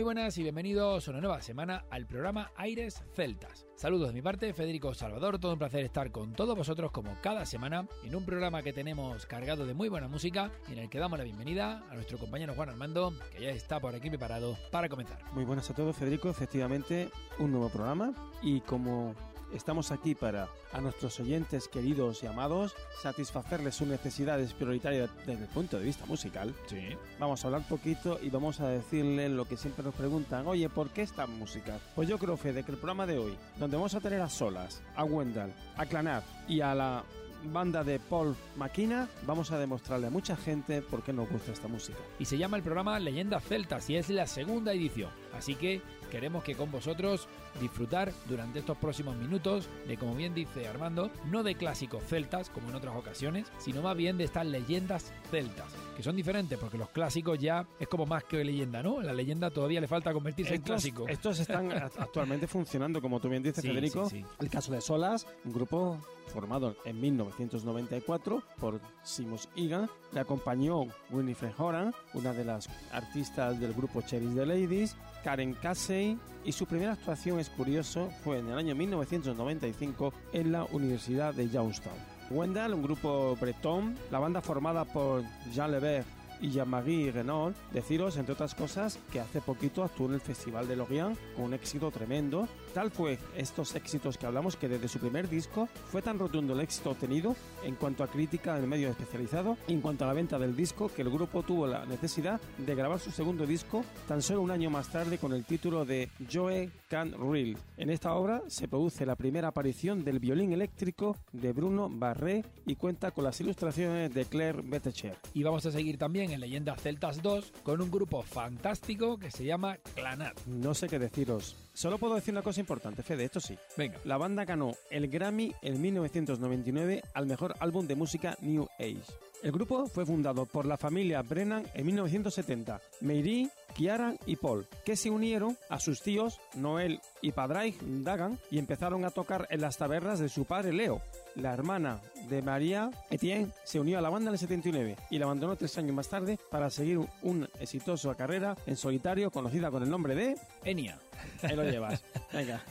Muy buenas y bienvenidos una nueva semana al programa Aires Celtas. Saludos de mi parte, Federico Salvador, todo un placer estar con todos vosotros como cada semana en un programa que tenemos cargado de muy buena música y en el que damos la bienvenida a nuestro compañero Juan Armando, que ya está por aquí preparado para comenzar. Muy buenas a todos, Federico, efectivamente un nuevo programa y como Estamos aquí para, a nuestros oyentes queridos y amados, satisfacerles sus necesidades prioritarias desde el punto de vista musical. Sí. Vamos a hablar poquito y vamos a decirles lo que siempre nos preguntan, oye, ¿por qué esta música? Pues yo creo, Fede, que el programa de hoy, donde vamos a tener a solas, a Wendell, a Clanat y a la banda de Paul Maquina, vamos a demostrarle a mucha gente por qué nos gusta esta música. Y se llama el programa Leyenda Celtas y es la segunda edición. Así que queremos que con vosotros disfrutar durante estos próximos minutos de, como bien dice Armando, no de clásicos celtas como en otras ocasiones, sino más bien de estas leyendas celtas, que son diferentes porque los clásicos ya es como más que leyenda, ¿no? La leyenda todavía le falta convertirse en clásico. Estos están actualmente funcionando, como tú bien dices, Federico. Sí, sí. El caso de Solas, un grupo formado en 1994 por Simos Igan, le acompañó Winifred Horan, una de las artistas del grupo Cherries the Ladies, Karen Casey, y su primera actuación, es curioso, fue en el año 1995 en la Universidad de Youngstown. Wendell, un grupo bretón, la banda formada por Jean Levert y Jean-Marie Renault, deciros, entre otras cosas, que hace poquito actuó en el Festival de Lorient con un éxito tremendo. Tal fue estos éxitos que hablamos que desde su primer disco fue tan rotundo el éxito obtenido en cuanto a crítica en el medio especializado y en cuanto a la venta del disco que el grupo tuvo la necesidad de grabar su segundo disco tan solo un año más tarde con el título de Joe Can Reel. En esta obra se produce la primera aparición del violín eléctrico de Bruno Barré y cuenta con las ilustraciones de Claire Bettecher. Y vamos a seguir también en Leyendas Celtas 2 con un grupo fantástico que se llama Clanat. No sé qué deciros. Solo puedo decir una cosa importante, Fede, esto sí. Venga. La banda ganó el Grammy en 1999 al mejor álbum de música New Age. El grupo fue fundado por la familia Brennan en 1970, Mary, Kiara y Paul, que se unieron a sus tíos Noel y Padraig Dagan y empezaron a tocar en las tabernas de su padre Leo. La hermana de María Etienne se unió a la banda en el 79 y la abandonó tres años más tarde para seguir una exitosa carrera en solitario conocida con el nombre de... Enia. Ahí lo llevas. Venga.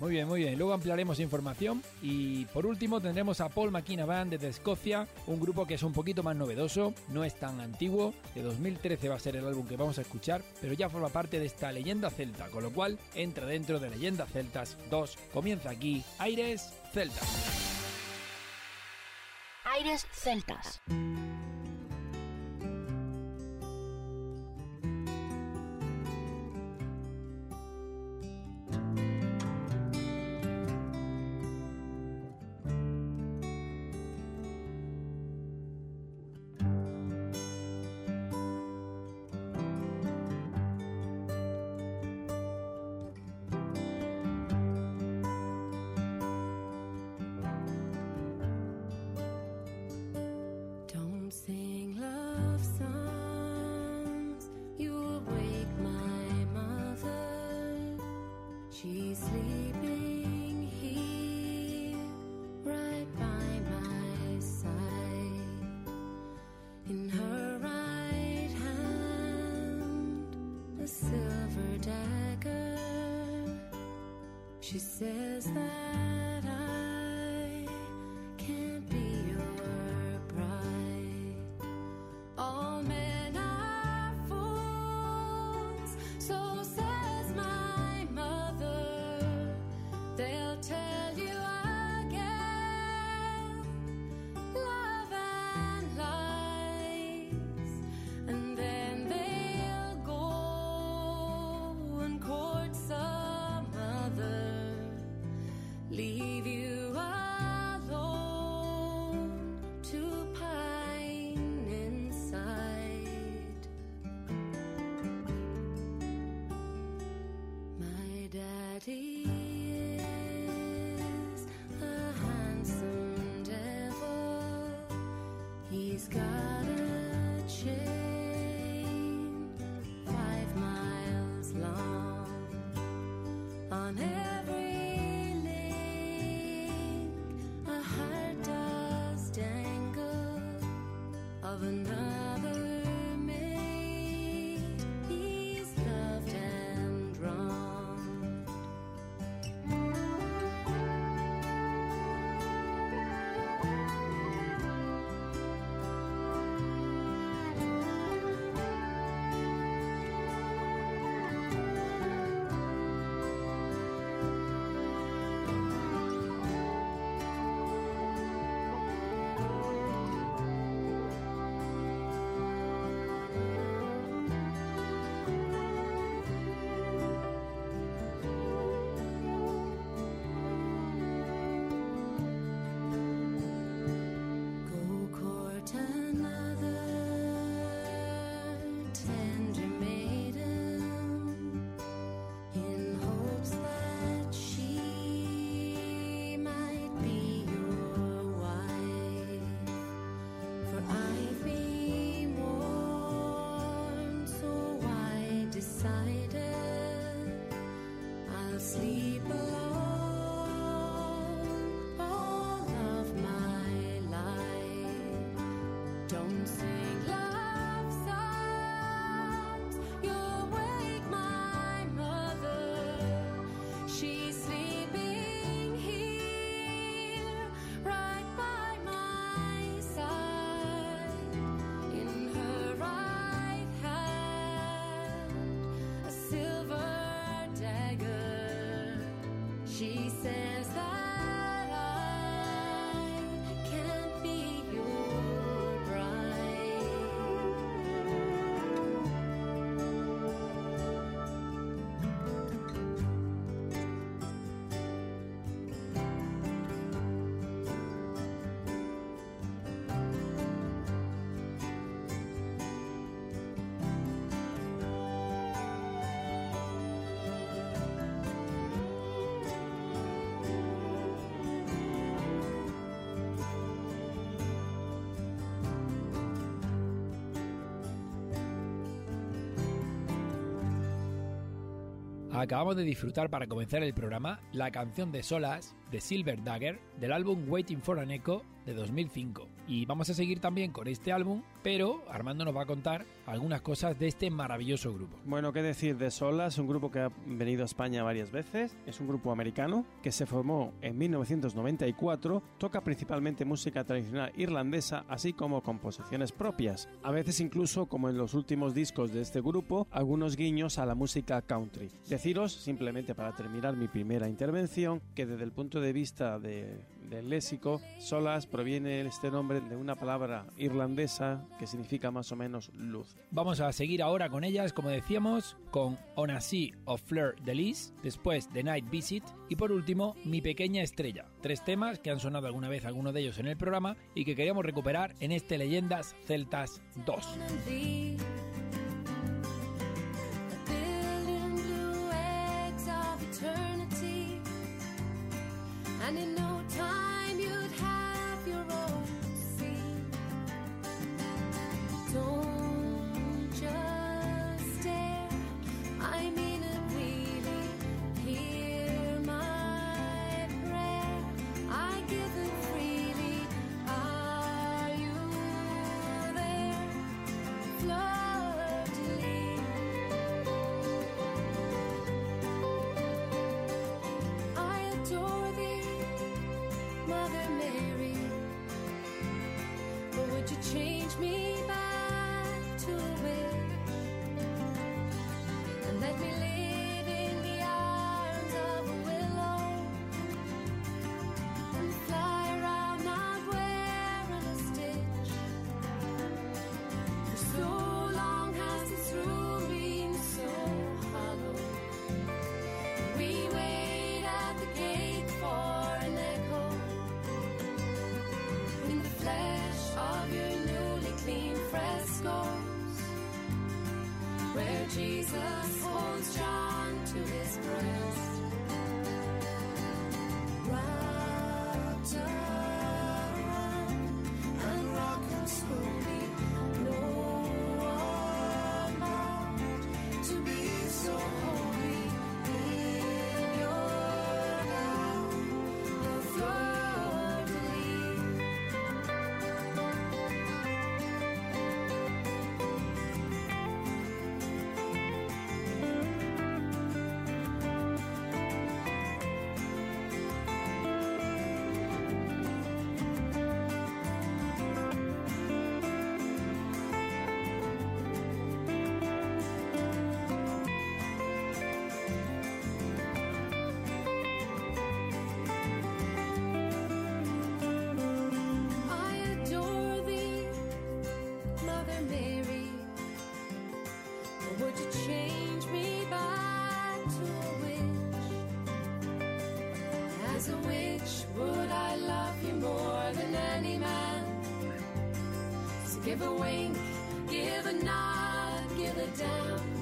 Muy bien, muy bien. Luego ampliaremos información y por último tendremos a Paul McKenna desde Escocia, un grupo que es un poquito más novedoso, no es tan antiguo, de 2013 va a ser el álbum que vamos a escuchar, pero ya forma parte de esta leyenda celta, con lo cual entra dentro de Leyenda Celtas 2. Comienza aquí Aires Celtas. Aires Celtas. She says that Acabamos de disfrutar para comenzar el programa la canción de Solas de Silver Dagger del álbum Waiting for an Echo de 2005. Y vamos a seguir también con este álbum, pero Armando nos va a contar algunas cosas de este maravilloso grupo. Bueno, qué decir de Solas, es un grupo que ha venido a España varias veces, es un grupo americano que se formó en 1994, toca principalmente música tradicional irlandesa, así como composiciones propias, a veces incluso, como en los últimos discos de este grupo, algunos guiños a la música country. Deciros, simplemente para terminar mi primera intervención, que desde el punto de vista de- del léxico, Solas proviene este nombre de una palabra irlandesa que significa más o menos luz. Vamos a seguir ahora con ellas, como decíamos, con On a Sea of Fleur de Lis, después The Night Visit y por último Mi Pequeña Estrella. Tres temas que han sonado alguna vez algunos de ellos en el programa y que queríamos recuperar en este Leyendas Celtas 2. And in no me As a witch, would I love you more than any man? So give a wink, give a nod, give a down.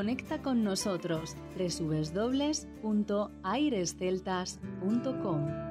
Conecta con nosotros www.airesceltas.com.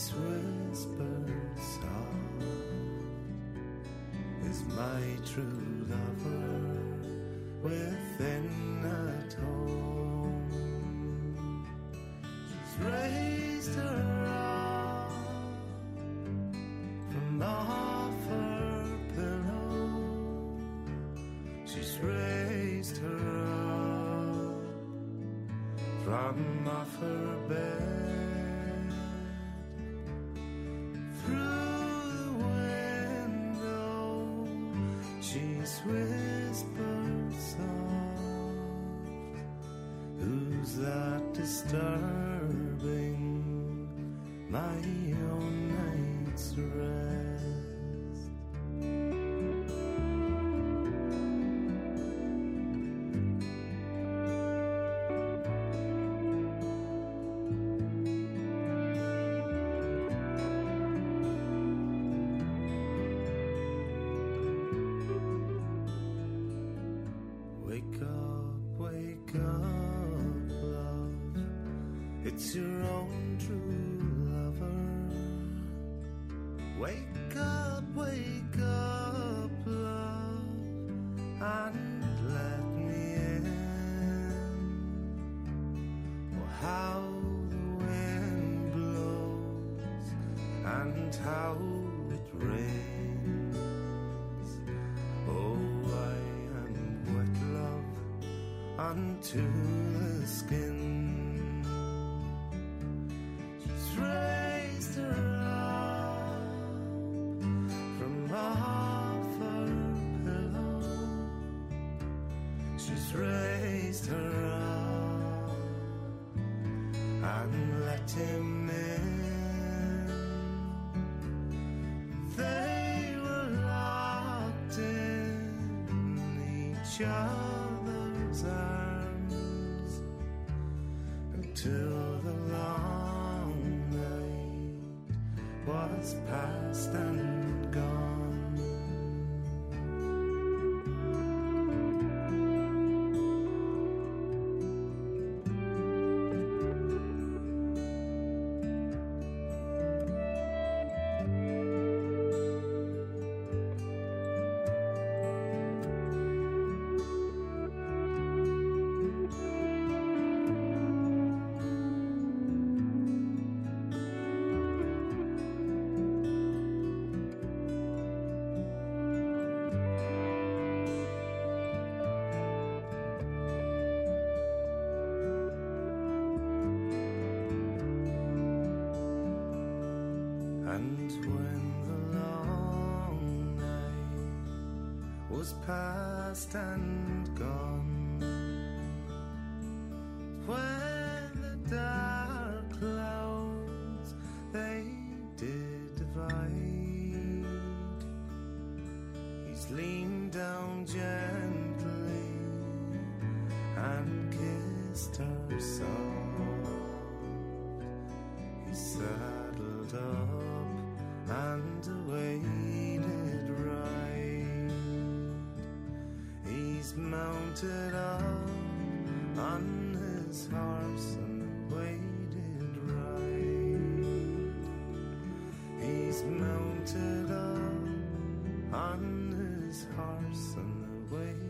he's whispered soft is my true lover within at home she's raised her arm from off her pillow. She's raised her arm from off her bed that It's your own true lover. Wake up, wake up, love, and let me in. Oh, how the wind blows and how it rains. Oh, I am wet, love, unto men. They were locked in each. distant mounted up on his horse and waited right. He's mounted up on his horse and waited.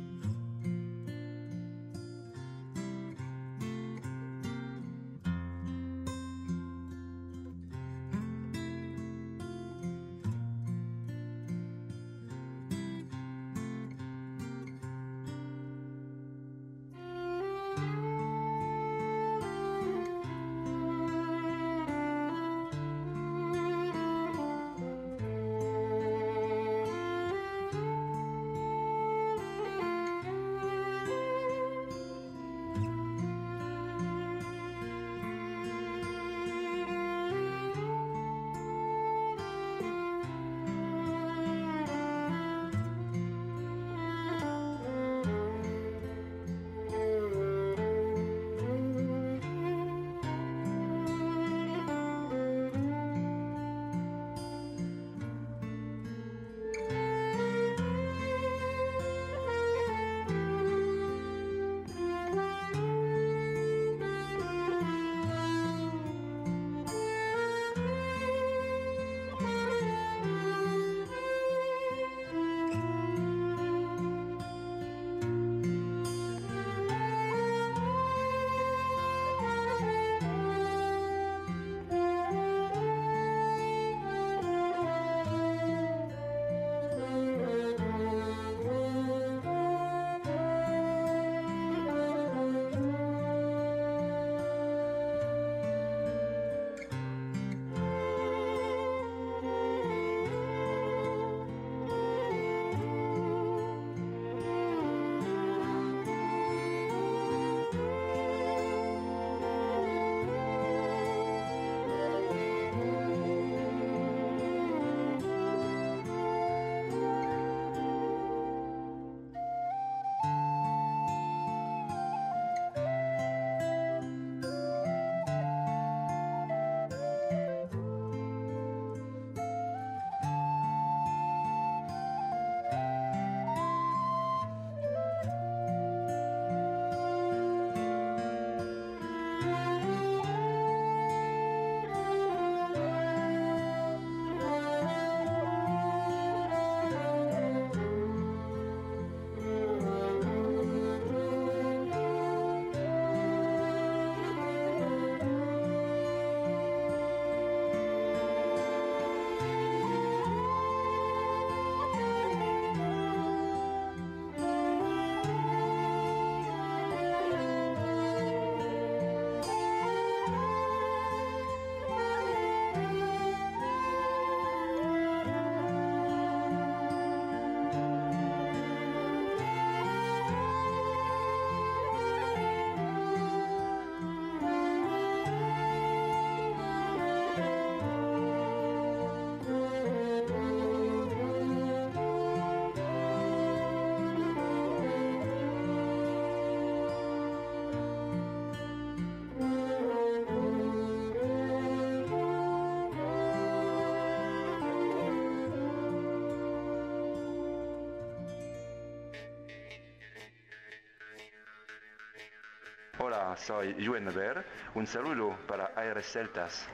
Hola, soy Yuen Ver. Un saludo para Aires Celtas.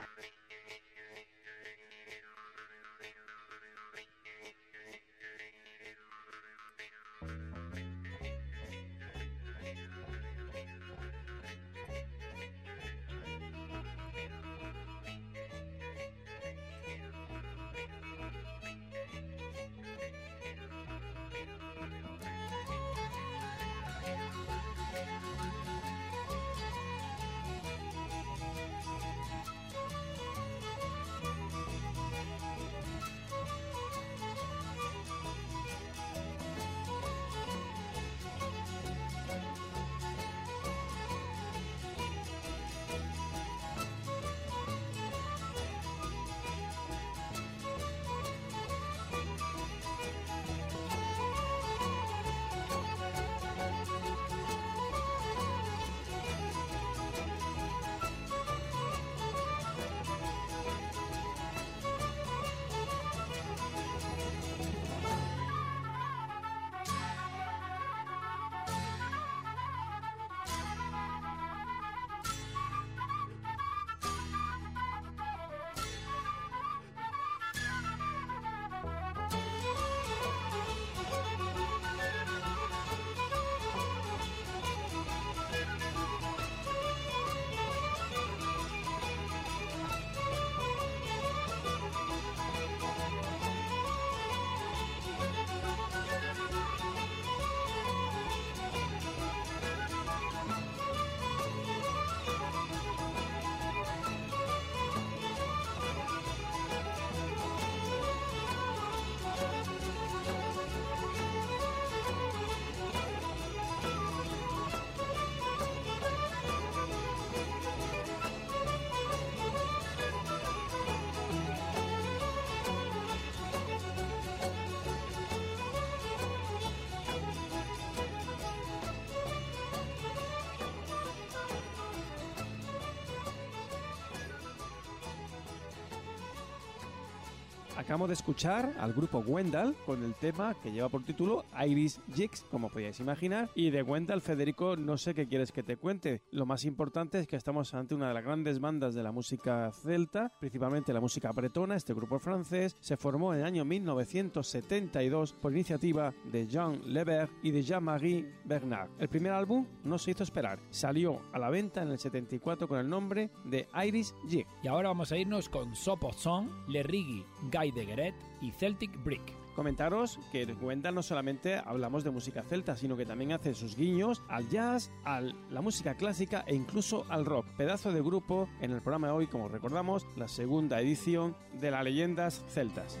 Acabamos de escuchar al grupo Wendell con el tema que lleva por título Iris Jigs, como podíais imaginar. Y de Wendell, Federico, no sé qué quieres que te cuente. Lo más importante es que estamos ante una de las grandes bandas de la música celta, principalmente la música bretona. Este grupo francés se formó en el año 1972 por iniciativa de Jean Leber y de Jean-Marie Bernard. El primer álbum no se hizo esperar. Salió a la venta en el 74 con el nombre de Iris Jig. Y ahora vamos a irnos con Sopo Song, Le Rigi, Guy de Gueret y Celtic Brick. Comentaros que en Wendell no solamente hablamos de música celta, sino que también hace sus guiños al jazz, a la música clásica e incluso al rock. Pedazo de grupo en el programa de hoy, como recordamos, la segunda edición de las leyendas celtas.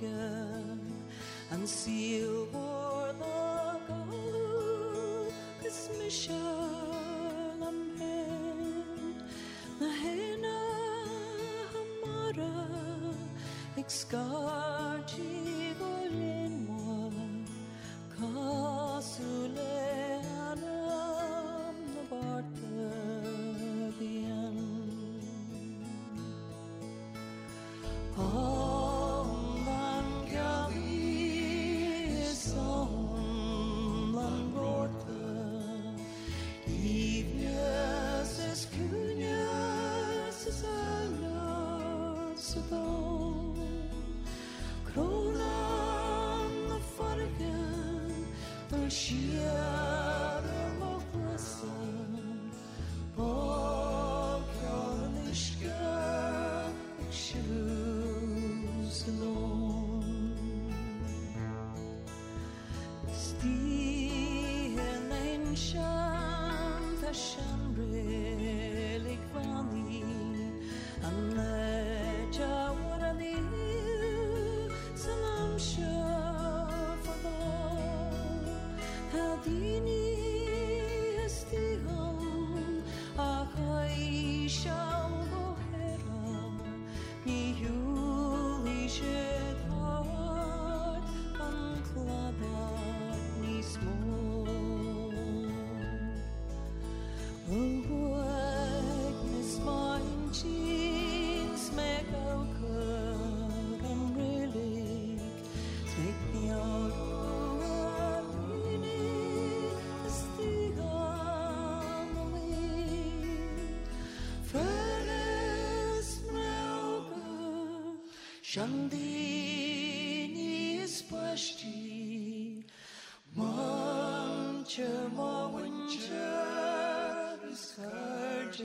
fire and silver the gold mission am hen hena hamara Шанды не спасти, Манча, манча, Искарча,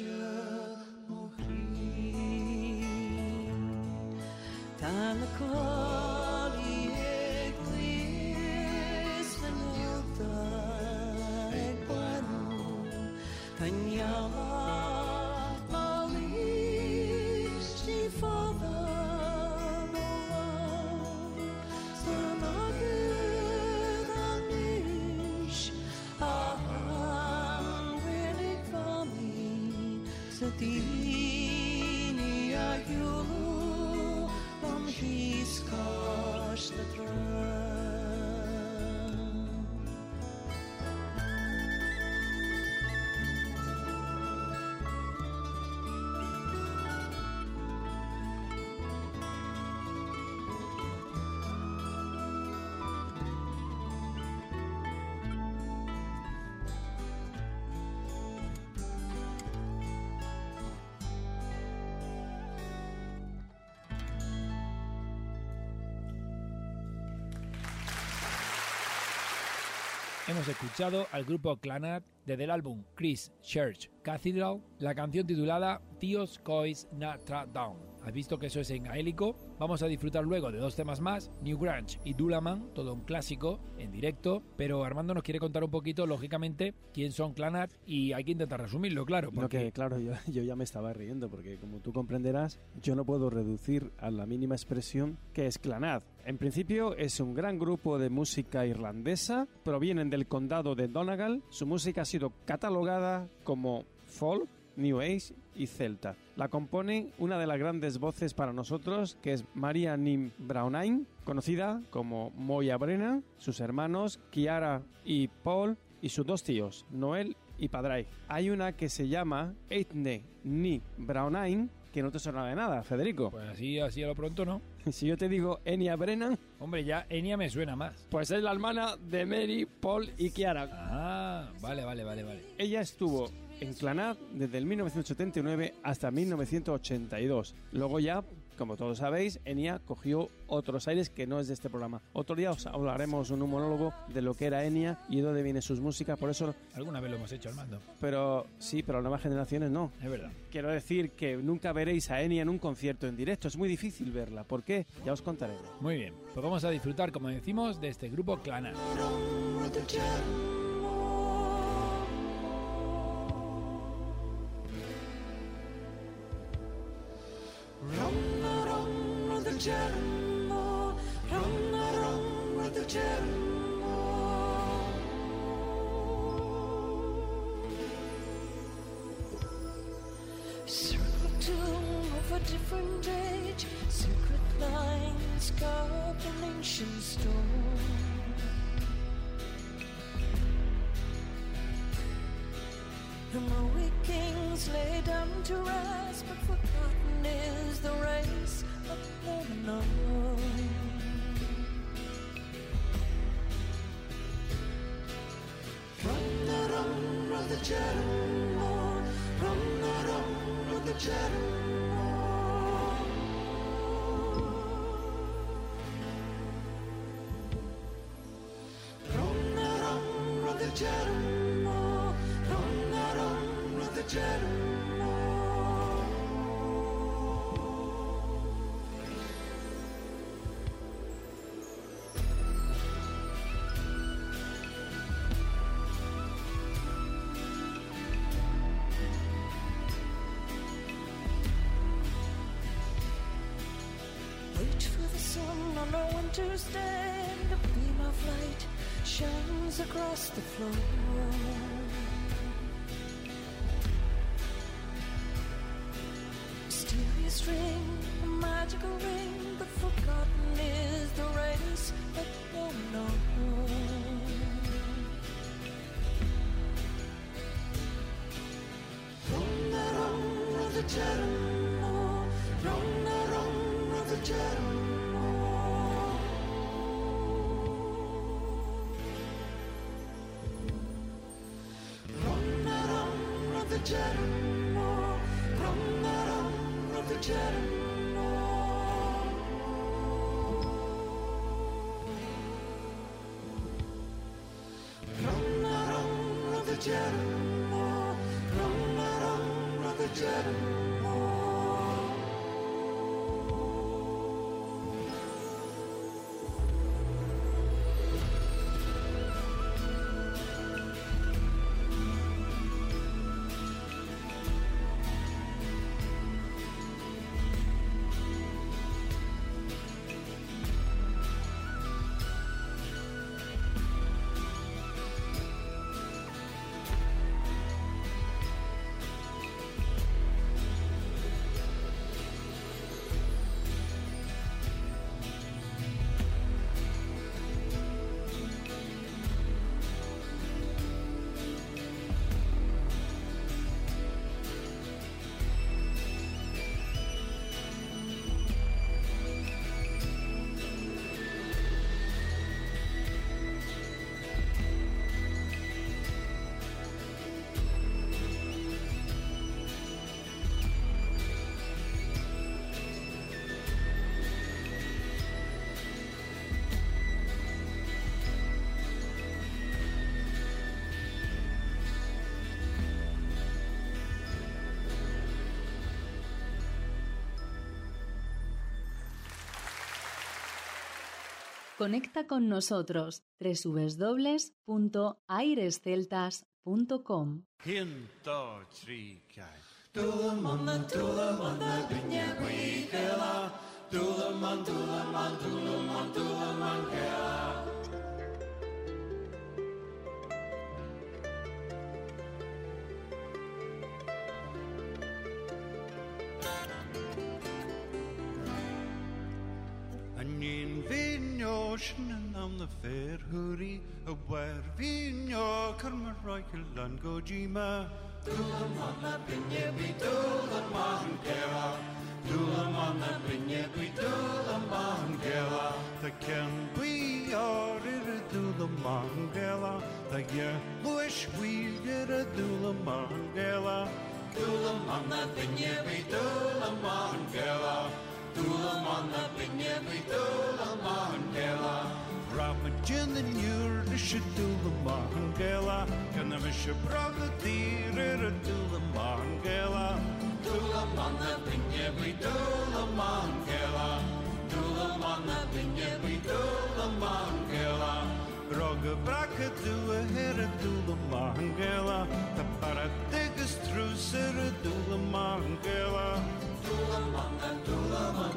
мухри. Далеко ли Глисменил так бану, Таньяла, ti. Hemos escuchado al grupo Clanat desde el álbum Chris Church Cathedral, la canción titulada Dios Cois Natra Down. Has visto que eso es en gaélico. Vamos a disfrutar luego de dos temas más, New Grange y Dulaman, todo un clásico en directo. Pero Armando nos quiere contar un poquito, lógicamente, quién son Clanat y hay que intentar resumirlo, claro. No, Porque que claro, yo, yo ya me estaba riendo porque como tú comprenderás, yo no puedo reducir a la mínima expresión que es Clanad. En principio es un gran grupo de música irlandesa, provienen del condado de Donegal, su música ha sido catalogada como folk, New Age y Celta. La componen una de las grandes voces para nosotros, que es Maria Nim Brownain, conocida como Moya Brennan, sus hermanos Kiara y Paul y sus dos tíos, Noel y Padray. Hay una que se llama Eitne Ni Brownain, que no te suena de nada, Federico. pues así, así a lo pronto, ¿no? Si yo te digo Enya Brennan, Hombre, ya Enya me suena más. pues es la hermana de Mary, Paul y Kiara. Ah, vale, vale, vale, vale. Ella estuvo en Clanad desde el 1979 hasta 1982. Luego ya, como todos sabéis, Enya cogió otros aires que no es de este programa. Otro día os hablaremos en un monólogo de lo que era Enya y de dónde viene sus músicas, por eso, Alguna vez lo hemos hecho, Armando. pero sí, pero las nuevas generaciones no. Es verdad. Quiero decir que nunca veréis a Enya en un concierto en directo, es muy difícil verla. ¿Por qué? Ya os contaré. Muy bien, pues vamos a disfrutar, como decimos, de este grupo Clanat. Jeromo, run along with the Jeromo. Circle tomb of a different age, secret lines carved in ancient stone. Heroic kings lay down to rest, but is on a winter's day. and A beam of light shines across the floor. Jedi, Rama Rama, Brother Jedi. Conecta con nosotros www.airesceltas.com. Yr hwri y wer finio cyrmyrau cylan gojima Dŵl am on na brinye bwi dŵl am ma'n gera Dŵl am on na brinye bwi dŵl am ma'n gera Da cyn ar yr y dŵl gera Da ie lwys yr y dŵl gera Dŵl na dŵl gera Dŵl na dŵl gera on gela Dúlam on the binye bi dúlam on gela Dúlam on the binye bi dúlam on gela Braga braga du a her a dúlam on gela The paradigas trus er a dúlam on gela Dúlam on the dúlam on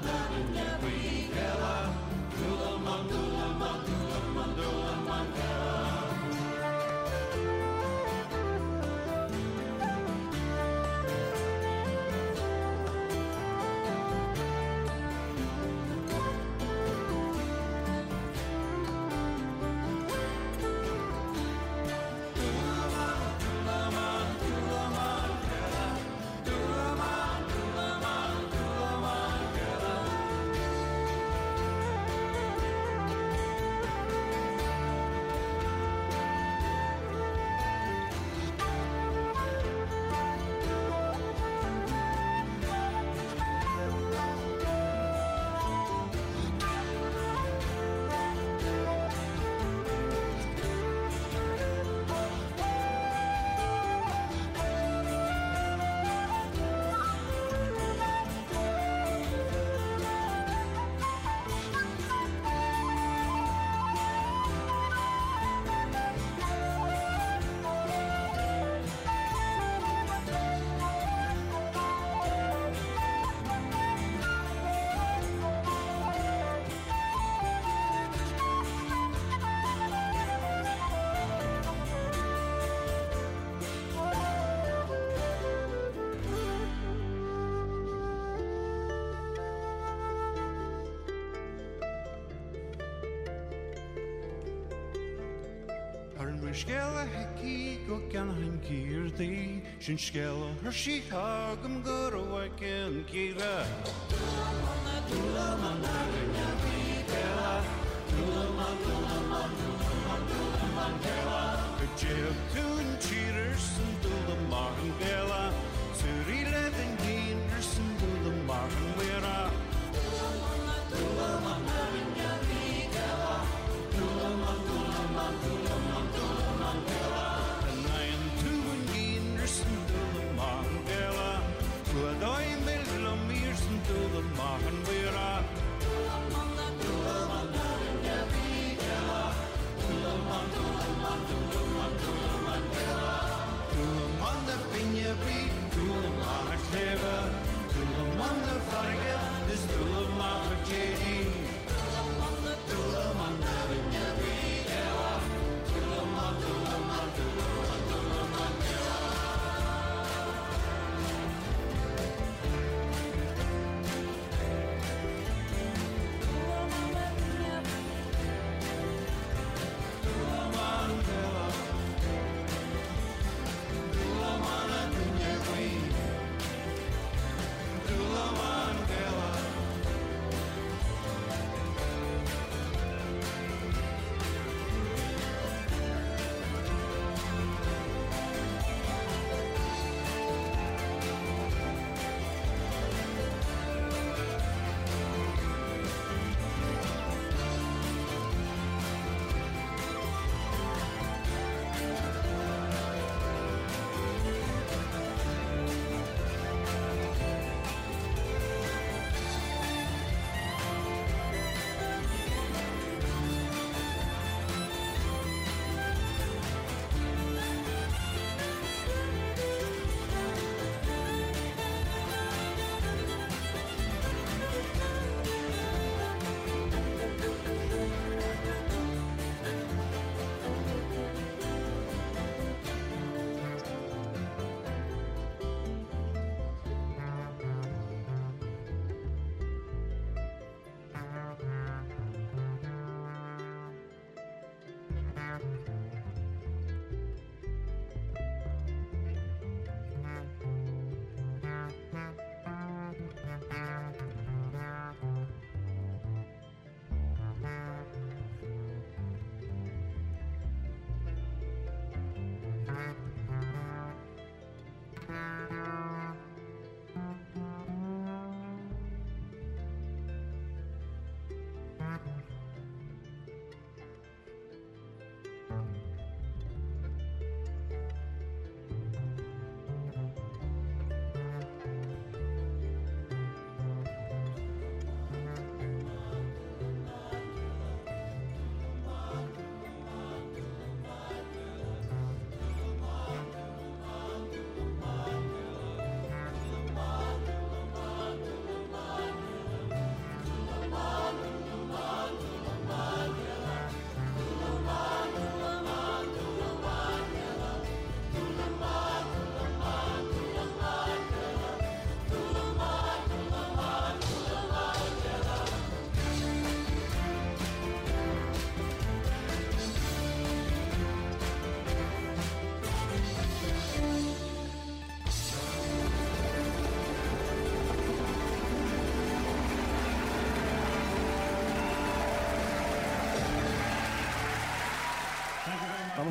skella heki go gan han gir di Sin skella her shi hagam gura wa gan gira Dula mana dula mana ganya bi gela Dula mana dula mana dula mana dula mana gela Jib tu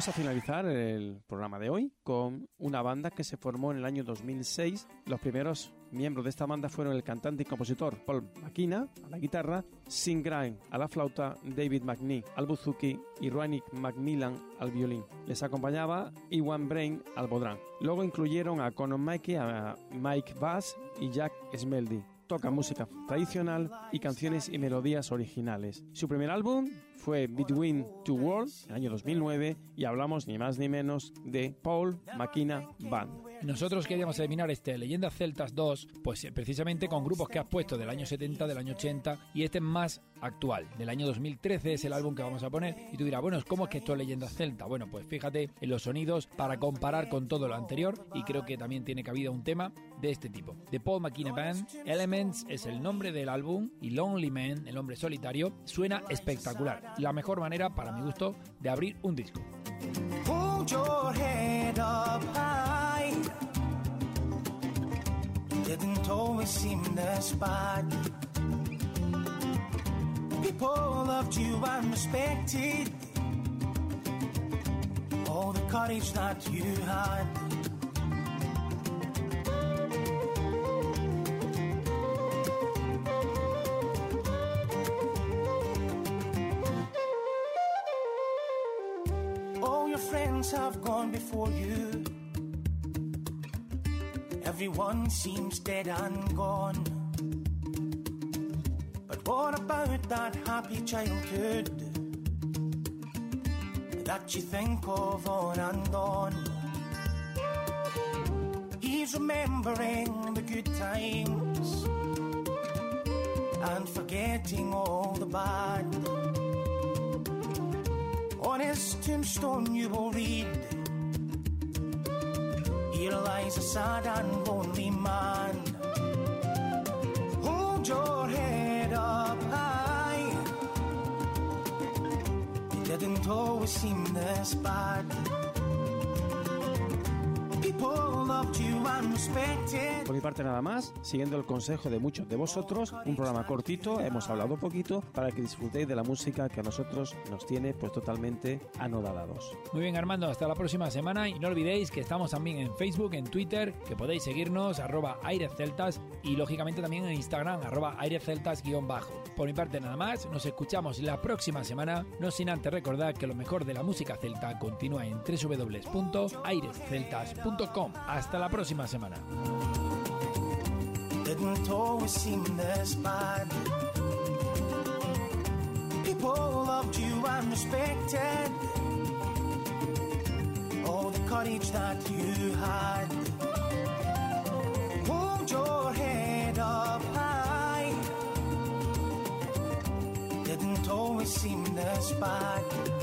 Vamos a finalizar el programa de hoy con una banda que se formó en el año 2006. Los primeros miembros de esta banda fueron el cantante y compositor Paul McKenna a la guitarra, Sim Grime a la flauta, David McNee al buzuki y Roanick Macmillan al violín. Les acompañaba Iwan Brain al bodrán. Luego incluyeron a Conor Mikey, a Mike Bass y Jack Smeldy toca música tradicional y canciones y melodías originales. Su primer álbum fue Between Two Worlds, en el año 2009, y hablamos ni más ni menos de Paul McKenna Band. Nosotros queríamos terminar este Leyendas Celtas 2, pues eh, precisamente con grupos que has puesto del año 70, del año 80, y este es más actual, del año 2013 es el álbum que vamos a poner, y tú dirás, bueno, ¿cómo es que esto es Leyendas Celta? Bueno, pues fíjate en los sonidos para comparar con todo lo anterior, y creo que también tiene cabida un tema de este tipo. The Paul McKenna Band, Elements es el nombre del álbum, y Lonely Man, el hombre solitario, suena espectacular. La mejor manera, para mi gusto, de abrir un disco. Hold your head up high. Didn't always seem this bad. People loved you and respected all the courage that you had. All your friends have gone before you. Everyone seems dead and gone. But what about that happy childhood that you think of on and on? He's remembering the good times and forgetting all the bad. On his tombstone, you will read Lies a sad and lonely man. Hold your head up high. It didn't always seem this bad. Por mi parte nada más, siguiendo el consejo de muchos de vosotros, un programa cortito, hemos hablado poquito, para que disfrutéis de la música que a nosotros nos tiene pues totalmente anodadados. Muy bien Armando, hasta la próxima semana y no olvidéis que estamos también en Facebook, en Twitter, que podéis seguirnos arroba airesceltas y lógicamente también en Instagram arroba airesceltas guion bajo. Por mi parte nada más, nos escuchamos la próxima semana, no sin antes recordar que lo mejor de la música celta continúa en www.airesceltas.com. Hasta la próxima semana. didn't always seem this bad. People loved you and respected all the courage that you had. Your head up high. Didn't always seem this bad.